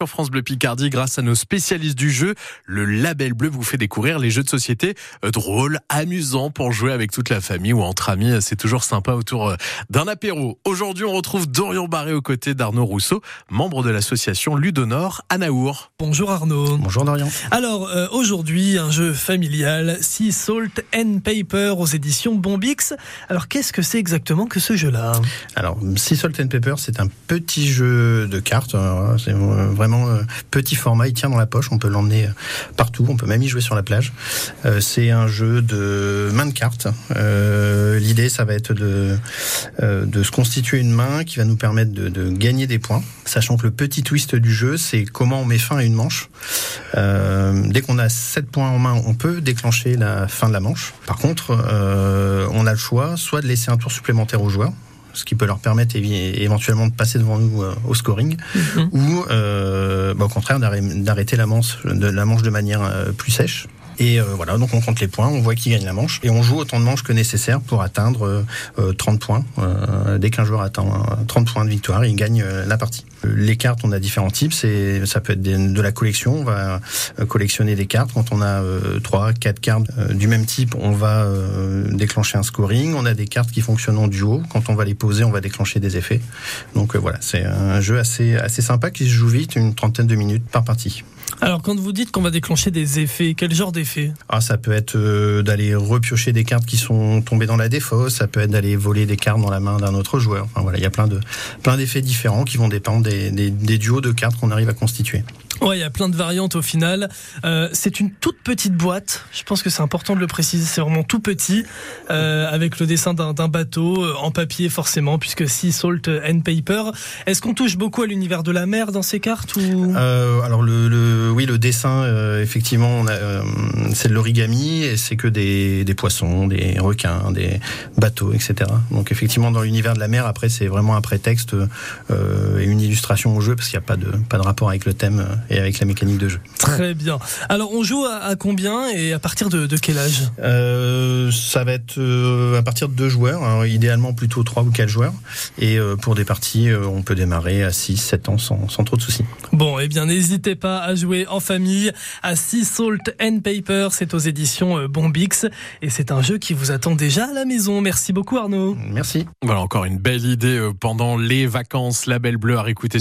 Sur France Bleu Picardie, grâce à nos spécialistes du jeu, le Label Bleu vous fait découvrir les jeux de société euh, drôles, amusants pour jouer avec toute la famille ou entre amis. C'est toujours sympa autour euh, d'un apéro. Aujourd'hui, on retrouve Dorian Barré aux côtés d'Arnaud Rousseau, membre de l'association Ludonor à Naour. Bonjour Arnaud. Bonjour Dorian. Alors euh, aujourd'hui, un jeu familial, Sea Salt and Paper aux éditions Bombix. Alors qu'est-ce que c'est exactement que ce jeu-là? Alors Sea Salt and Paper, c'est un petit jeu de cartes. C'est vraiment euh, petit format, il tient dans la poche, on peut l'emmener euh, partout, on peut même y jouer sur la plage. Euh, c'est un jeu de main de cartes. L'idée, ça va être de, de se constituer une main qui va nous permettre de, gagner des points, sachant que le petit twist du jeu, c'est comment on met fin à une manche. dès qu'on a 7 points en main, on peut déclencher la fin de la manche. Par contre, on a le choix soit de laisser un tour supplémentaire aux joueurs, ce qui peut leur permettre éventuellement de passer devant nous euh, au scoring, mhm. ou euh, bah, au contraire d'arrêter la manche, de la manche de manière euh, plus sèche. Et voilà, donc on compte les points, on voit qui gagne la manche, et on joue autant de manches que nécessaire pour atteindre 30 points. dès qu'un joueur atteint 30 points de victoire, il gagne la partie. Les cartes, on a différents types. Ça peut être de la collection. On va euh, collectionner des cartes. Quand on a euh, trois, quatre cartes euh, du même type, on va déclencher un scoring. On a des cartes qui fonctionnent en duo. Quand on va les poser, on va déclencher des effets. Donc voilà, c'est un jeu assez assez sympa qui se joue vite, une trentaine de minutes par partie. Alors, quand vous dites qu'on va déclencher des effets, quel genre d'effets? Ah, Ça peut être d'aller repiocher des cartes qui sont tombées dans la défausse, ça peut être d'aller voler des cartes dans la main d'un autre joueur. Enfin, voilà, il y a plein de plein d'effets différents qui vont dépendre des, duos de cartes qu'on arrive à constituer. Ouais, il y a plein de variantes au final. Euh, c'est une toute petite boîte. Je pense que c'est important de le préciser. C'est vraiment tout petit, euh, avec le dessin d'un bateau euh, en papier forcément, puisque Sea Salt and Paper. Est-ce qu'on touche beaucoup à l'univers de la mer dans ces cartes ou? Alors le, oui, le dessin effectivement, c'est de l'origami et c'est que des, des, poissons, des requins, des bateaux, etc. Donc effectivement, dans l'univers de la mer, après c'est vraiment un prétexte et une illustration au jeu parce qu'il n'y a pas de pas de rapport avec le thème et avec la mécanique de jeu. Très bien. Alors on joue à, combien et à partir de, quel âge? Euh, Ça va être euh, à partir de deux joueurs, hein, idéalement plutôt trois ou quatre joueurs. Et euh, pour des parties, on peut démarrer à 6, 7 ans sans, sans trop de soucis. Bon, eh bien n'hésitez pas à jouer en famille à Sea Salt and Paper, c'est aux éditions Bombix et c'est un jeu qui vous attend déjà à la maison. Merci beaucoup Arnaud. Merci. Voilà encore une belle idée pendant les vacances, la belle bleue à réécouter